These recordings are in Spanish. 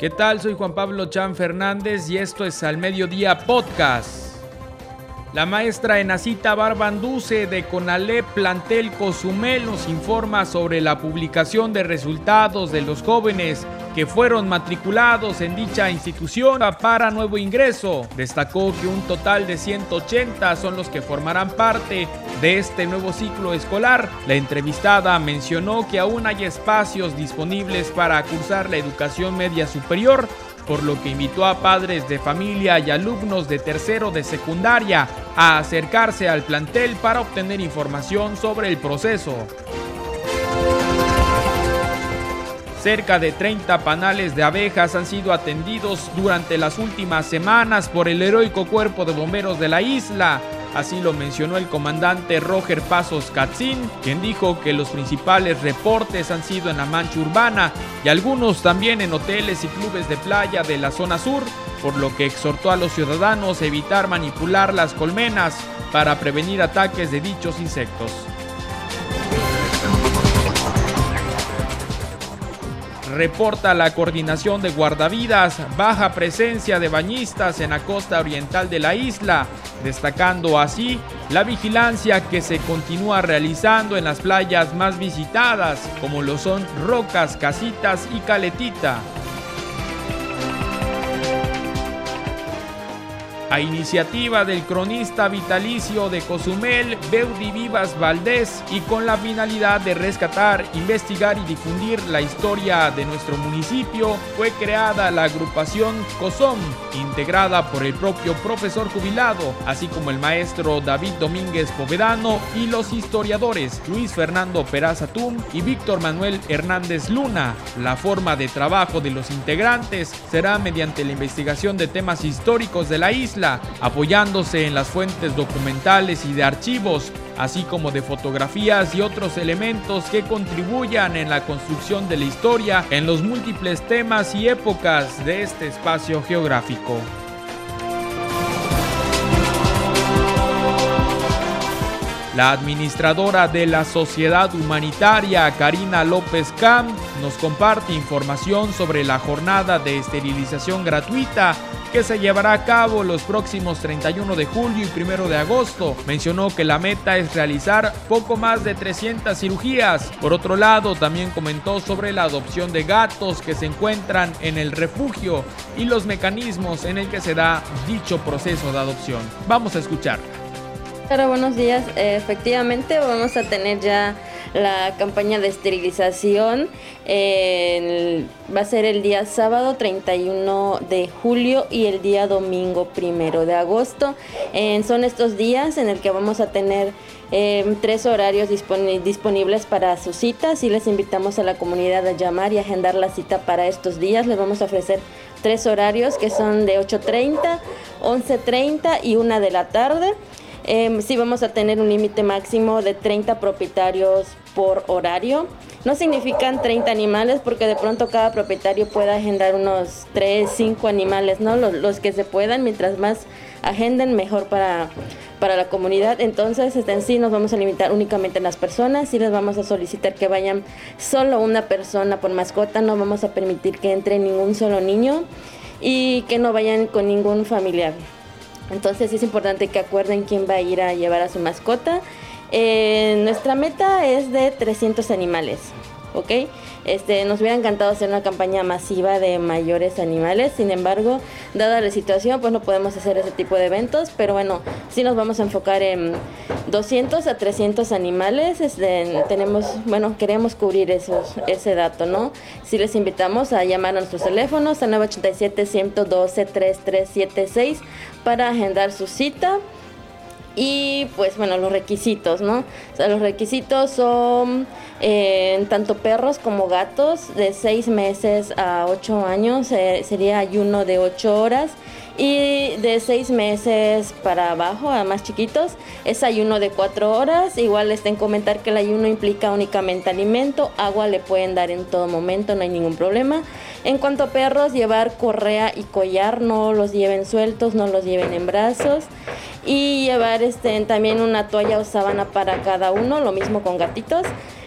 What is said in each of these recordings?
¿Qué tal? Soy Juan Pablo Chan Fernández y esto es Al Mediodía Podcast. La maestra Enacita Barbanduce de Conalep Plantel Cozumel nos informa sobre la publicación de resultados de los jóvenes que fueron matriculados en dicha institución para nuevo ingreso. Destacó que un total de 180 son los que formarán parte de este nuevo ciclo escolar. La entrevistada mencionó que aún hay espacios disponibles para cursar la educación media superior, por lo que invitó a padres de familia y alumnos de tercero de secundaria a acercarse al plantel para obtener información sobre el proceso. Cerca de 30 panales de abejas han sido atendidos durante las últimas semanas por el heroico cuerpo de bomberos de la isla. Así lo mencionó el comandante Roger Pasos Katzin, quien dijo que los principales reportes han sido en la mancha urbana y algunos también en hoteles y clubes de playa de la zona sur, por lo que exhortó a los ciudadanos a evitar manipular las colmenas para prevenir ataques de dichos insectos. Reporta la coordinación de guardavidas baja presencia de bañistas en la costa oriental de la isla, destacando así la vigilancia que se continúa realizando en las playas más visitadas, como lo son Rocas, Casitas y Caletita. A iniciativa del cronista vitalicio de Cozumel, Beudi Vivas Valdés, y con la finalidad de rescatar, investigar y difundir la historia de nuestro municipio, fue creada la agrupación COSOM, integrada por el propio profesor jubilado, así como el maestro David Domínguez Povedano y los historiadores Luis Fernando Peraza Tum y Víctor Manuel Hernández Luna. La forma de trabajo de los integrantes será mediante la investigación de temas históricos de la isla apoyándose en las fuentes documentales y de archivos, así como de fotografías y otros elementos que contribuyan en la construcción de la historia en los múltiples temas y épocas de este espacio geográfico. La administradora de la Sociedad Humanitaria, Karina López Camp, nos comparte información sobre la jornada de esterilización gratuita que se llevará a cabo los próximos 31 de julio y 1 de agosto. Mencionó que la meta es realizar poco más de 300 cirugías. Por otro lado, también comentó sobre la adopción de gatos que se encuentran en el refugio y los mecanismos en el que se da dicho proceso de adopción. Vamos a escuchar. Buenos días. Efectivamente, vamos a tener ya la campaña de esterilización va a ser el día sábado 31 de julio y el día domingo primero de agosto. son estos días en el que vamos a tener em, tres horarios disponibles para sus citas y les invitamos a la comunidad a llamar y agendar la cita para estos días. Les vamos a ofrecer tres horarios que son de 8.30, 11.30 y 1 de la tarde. Eh, sí vamos a tener un límite máximo de 30 propietarios por horario. No significan 30 animales porque de pronto cada propietario puede agendar unos 3, 5 animales, ¿no? Los, que se puedan, mientras más agenden, mejor para, para la comunidad. Entonces, este, en sí nos vamos a limitar únicamente a las personas y les vamos a solicitar que vayan solo una persona por mascota. No vamos a permitir que entre ningún solo niño y que no vayan con ningún familiar. Entonces es importante que acuerden quién va a ir a llevar a su mascota. Eh, nuestra meta es de 300 animales. ¿Ok? Este, nos hubiera encantado hacer una campaña masiva de mayores animales, sin embargo, dada la situación, pues no podemos hacer ese tipo de eventos, pero bueno, sí nos vamos a enfocar en 200 a 300 animales, este, tenemos, bueno, queremos cubrir esos, ese dato, ¿no? Si les invitamos a llamar a nuestros teléfonos a 987-112-3376 para agendar su cita. Y pues bueno, los requisitos, ¿no? O sea, los requisitos son eh, tanto perros como gatos de 6 meses a 8 años, sería ayuno de 8 horas. Y de 6 meses para abajo, a más chiquitos, es ayuno de 4 horas. Igual les tengo comentar que el ayuno implica únicamente alimento, agua le pueden dar en todo momento, no hay ningún problema. En cuanto a perros, llevar correa y collar, no los lleven sueltos, no los lleven en brazos. Y llevar este, también una toalla o sábana para cada uno, lo mismo con gatitos.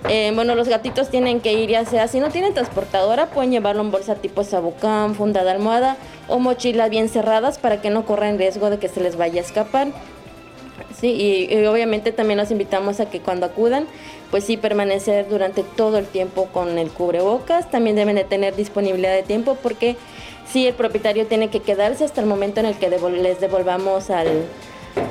Eh, bueno, los gatitos tienen que ir ya sea, si no tienen transportadora, pueden llevarlo en bolsa tipo sabucán, funda de almohada o mochilas bien cerradas para que no corran riesgo de que se les vaya a escapar. Sí, y, obviamente también los invitamos a que cuando acudan, pues sí, permanecer durante todo el tiempo con el cubrebocas. También deben de tener disponibilidad de tiempo porque sí, el propietario tiene que quedarse hasta el momento en el que les devolvamos al,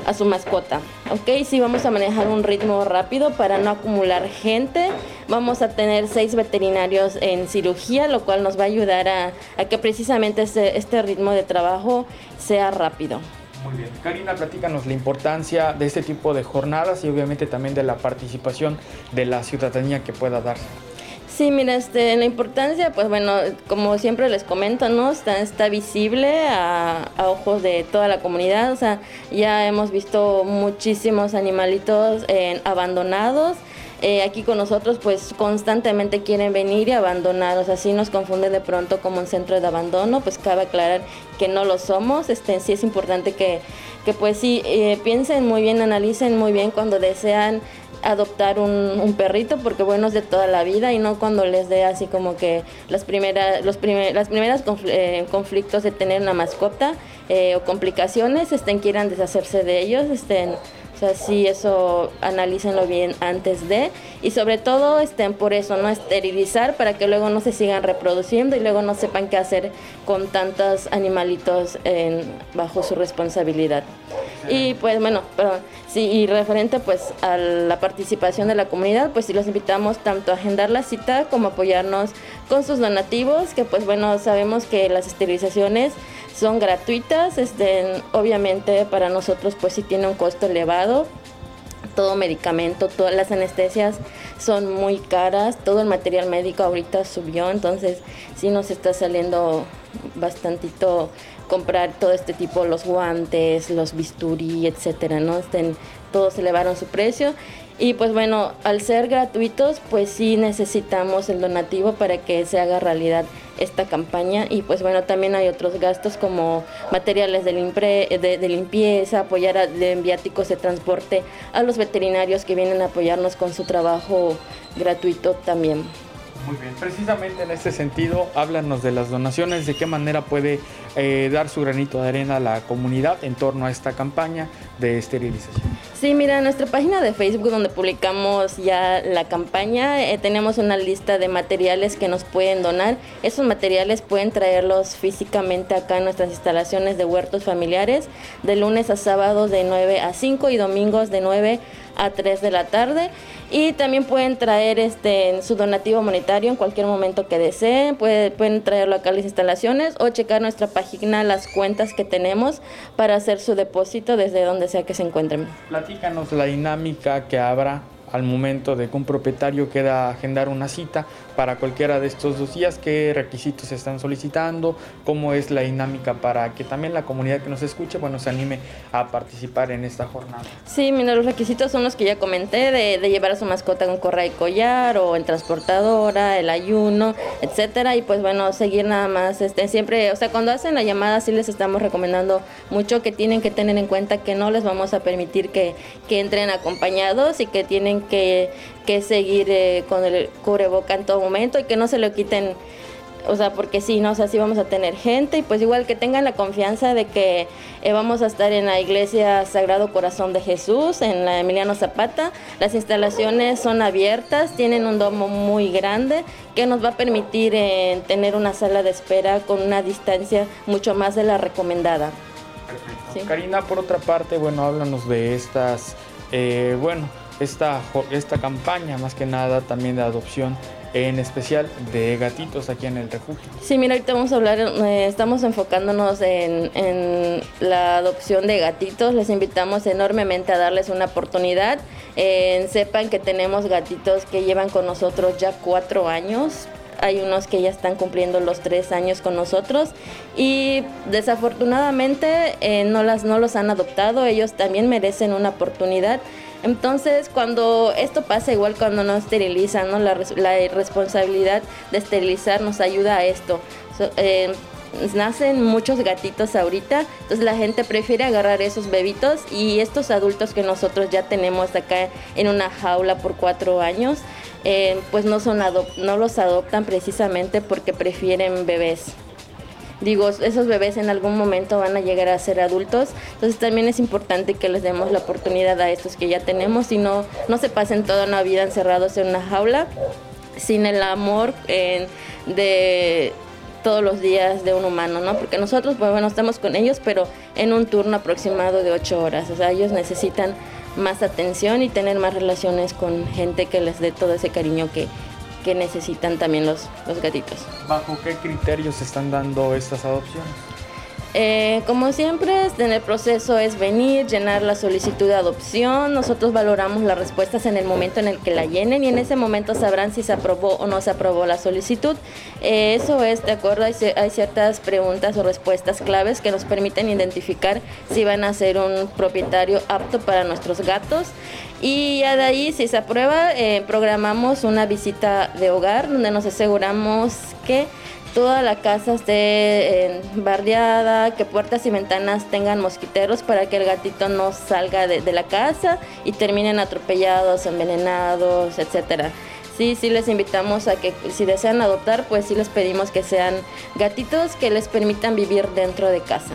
a su mascota. Ok, sí vamos a manejar un ritmo rápido para no acumular gente. Vamos a tener seis veterinarios en cirugía, lo cual nos va a ayudar a, que precisamente este, este ritmo de trabajo sea rápido. Muy bien. Karina, platícanos la importancia de este tipo de jornadas y obviamente también de la participación de la ciudadanía que pueda darse. Sí, mira, este, la importancia, pues bueno, como siempre les comento, ¿no? Está, está visible a, ojos de toda la comunidad, o sea, ya hemos visto muchísimos animalitos eh, abandonados. Eh, aquí con nosotros pues constantemente quieren venir y abandonar, o sea, si nos confunde de pronto como un centro de abandono, pues cabe aclarar que no lo somos, este, sí es importante que, que pues sí eh, piensen muy bien, analicen muy bien cuando desean adoptar un, perrito porque bueno es de toda la vida y no cuando les dé así como que las primeras los las primeras eh, conflictos de tener una mascota eh, o complicaciones estén quieran deshacerse de ellos estén sea sí eso analícenlo bien antes de. Y sobre todo estén por eso no esterilizar para que luego no se sigan reproduciendo y luego no sepan qué hacer con tantos animalitos bajo su responsabilidad y pues bueno perdón. Sí, y referente pues a la participación de la comunidad, pues sí los invitamos tanto a agendar la cita como apoyarnos con sus donativos, que pues bueno, sabemos que las esterilizaciones son gratuitas, este, obviamente para nosotros pues sí tiene un costo elevado, todo medicamento, todas las anestesias son muy caras, todo el material médico ahorita subió, entonces sí nos está saliendo bastantito comprar todo este tipo, los guantes, los bisturí, etcétera, ¿no? Estén, todos elevaron su precio. Y pues bueno, al ser gratuitos, pues sí necesitamos el donativo para que se haga realidad esta campaña. Y pues bueno, también hay otros gastos como materiales de, de, limpieza, apoyar a, de de transporte a los veterinarios que vienen a apoyarnos con su trabajo gratuito también. Muy bien, precisamente en este sentido, háblanos de las donaciones, de qué manera puede eh, dar su granito de arena a la comunidad en torno a esta campaña de esterilización. Sí, mira, en nuestra página de Facebook donde publicamos ya la campaña, eh, tenemos una lista de materiales que nos pueden donar. Esos materiales pueden traerlos físicamente acá en nuestras instalaciones de huertos familiares, de lunes a sábado de 9 a 5 y domingos de 9 a 3 de la tarde. Y también pueden traer este su donativo monetario en cualquier momento que deseen. pueden traerlo acá a las instalaciones o checar nuestra página, las cuentas que tenemos para hacer su depósito desde donde sea que se encuentren. Platícanos la dinámica que habrá al momento de que un propietario quiera agendar una cita para cualquiera de estos dos días, qué requisitos se están solicitando, cómo es la dinámica para que también la comunidad que nos escuche, bueno, se anime a participar en esta jornada. Sí, mira, los requisitos son los que ya comenté, de, llevar a su mascota con correa y collar o en transportadora, el ayuno, etcétera, y pues bueno, seguir nada más, este, siempre, o sea, cuando hacen la llamada sí les estamos recomendando mucho que tienen que tener en cuenta que no les vamos a permitir que, que entren acompañados y que tienen que, seguir eh, con el cubreboca en todo momento y que no se lo quiten o sea, porque sí, ¿no? O sea, sí vamos a tener gente y pues igual que tengan la confianza de que eh, vamos a estar en la iglesia Sagrado Corazón de Jesús, en la Emiliano Zapata. Las instalaciones son abiertas, tienen un domo muy grande que nos va a permitir eh, tener una sala de espera con una distancia mucho más de la recomendada. Karina, por otra parte, bueno, háblanos de estas, bueno, esta, esta campaña más que nada también de adopción en especial de gatitos aquí en el refugio. Sí, mira, ahorita vamos a hablar, eh, estamos enfocándonos en, en, la adopción de gatitos, les invitamos enormemente a darles una oportunidad, eh, sepan que tenemos gatitos que llevan con nosotros ya cuatro años, hay unos que ya están cumpliendo los tres años con nosotros. Y desafortunadamente eh, no, las, no los han adoptado, ellos también merecen una oportunidad entonces, cuando esto pasa, igual cuando no esterilizan, ¿no? La, la responsabilidad de esterilizar nos ayuda a esto. Eh, nacen muchos gatitos ahorita, entonces la gente prefiere agarrar esos bebitos y estos adultos que nosotros ya tenemos acá en una jaula por cuatro años, eh, pues no, son no los adoptan precisamente porque prefieren bebés. Digo, esos bebés en algún momento van a llegar a ser adultos, entonces también es importante que les demos la oportunidad a estos que ya tenemos y no, no se pasen toda una vida encerrados en una jaula sin el amor de todos los días de un humano, ¿no? Porque nosotros, pues bueno, estamos con ellos, pero en un turno aproximado de ocho horas. O sea, ellos necesitan más atención y tener más relaciones con gente que les dé todo ese cariño que, que necesitan también los, los gatitos. ¿Bajo qué criterios están dando estas adopciones? Eh, como siempre, en el proceso es venir, llenar la solicitud de adopción. Nosotros valoramos las respuestas en el momento en el que la llenen y en ese momento sabrán si se aprobó o no se aprobó la solicitud. Eh, eso es, de acuerdo, hay, ciertas preguntas o respuestas claves que nos permiten identificar si van a ser un propietario apto para nuestros gatos. Y ya de ahí, si se aprueba, eh, programamos una visita de hogar donde nos aseguramos que toda la casa esté eh, bardeada, que puertas y ventanas tengan mosquiteros para que el gatito no salga de, de la casa y terminen atropellados, envenenados, etcétera. Sí, sí les invitamos a que si desean adoptar, pues sí les pedimos que sean gatitos que les permitan vivir dentro de casa.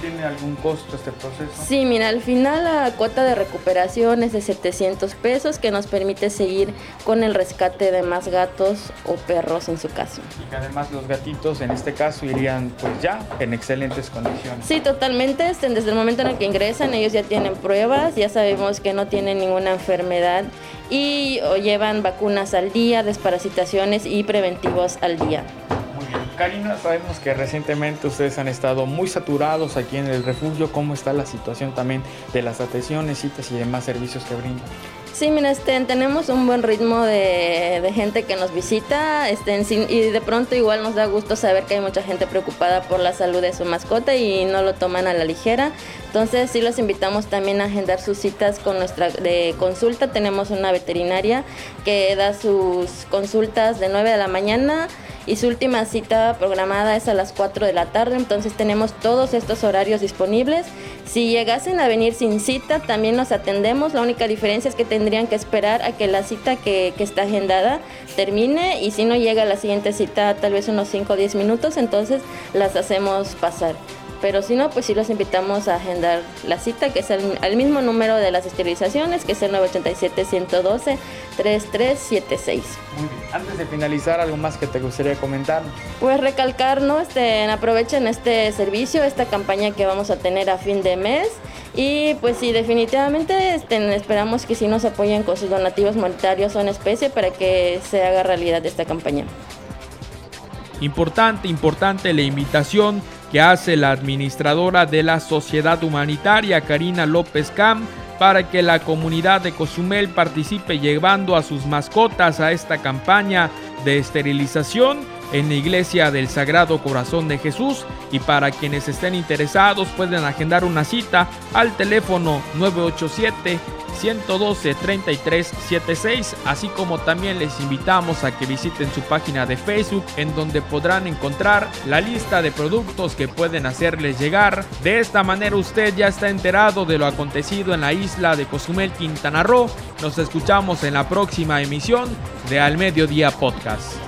¿Tiene algún costo este proceso? Sí, mira, al final la cuota de recuperación es de 700 pesos que nos permite seguir con el rescate de más gatos o perros en su caso. Y que además los gatitos en este caso irían pues ya en excelentes condiciones. Sí, totalmente. Desde el momento en el que ingresan ellos ya tienen pruebas, ya sabemos que no tienen ninguna enfermedad y llevan vacunas al día, desparasitaciones y preventivos al día. Karina, sabemos que recientemente ustedes han estado muy saturados aquí en el refugio. ¿Cómo está la situación también de las atenciones, citas y demás servicios que brindan? Sí, mira, este, tenemos un buen ritmo de, gente que nos visita este, y de pronto igual nos da gusto saber que hay mucha gente preocupada por la salud de su mascota y no lo toman a la ligera. Entonces sí los invitamos también a agendar sus citas con nuestra de consulta. Tenemos una veterinaria que da sus consultas de 9 de la mañana y su última cita programada es a las 4 de la tarde, entonces tenemos todos estos horarios disponibles. Si llegasen a venir sin cita, también nos atendemos, la única diferencia es que tendrían que esperar a que la cita que, que está agendada termine y si no llega la siguiente cita tal vez unos 5 o 10 minutos, entonces las hacemos pasar. Pero si no, pues sí los invitamos a agendar la cita, que es el, mismo número de las esterilizaciones, que es el 987-112-3376. Muy bien. Antes de finalizar, ¿algo más que te gustaría comentar? Pues recalcar, ¿no? Este, aprovechen este servicio, esta campaña que vamos a tener a fin de mes. Y pues sí, definitivamente este, esperamos que sí nos apoyen con sus donativos monetarios o en especie para que se haga realidad esta campaña. Importante, importante la invitación que hace la administradora de la Sociedad Humanitaria, Karina López Cam, para que la comunidad de Cozumel participe llevando a sus mascotas a esta campaña de esterilización en la iglesia del Sagrado Corazón de Jesús y para quienes estén interesados pueden agendar una cita al teléfono 987 112 3376, así como también les invitamos a que visiten su página de Facebook en donde podrán encontrar la lista de productos que pueden hacerles llegar. De esta manera usted ya está enterado de lo acontecido en la isla de Cozumel, Quintana Roo. Nos escuchamos en la próxima emisión de Al Mediodía Podcast.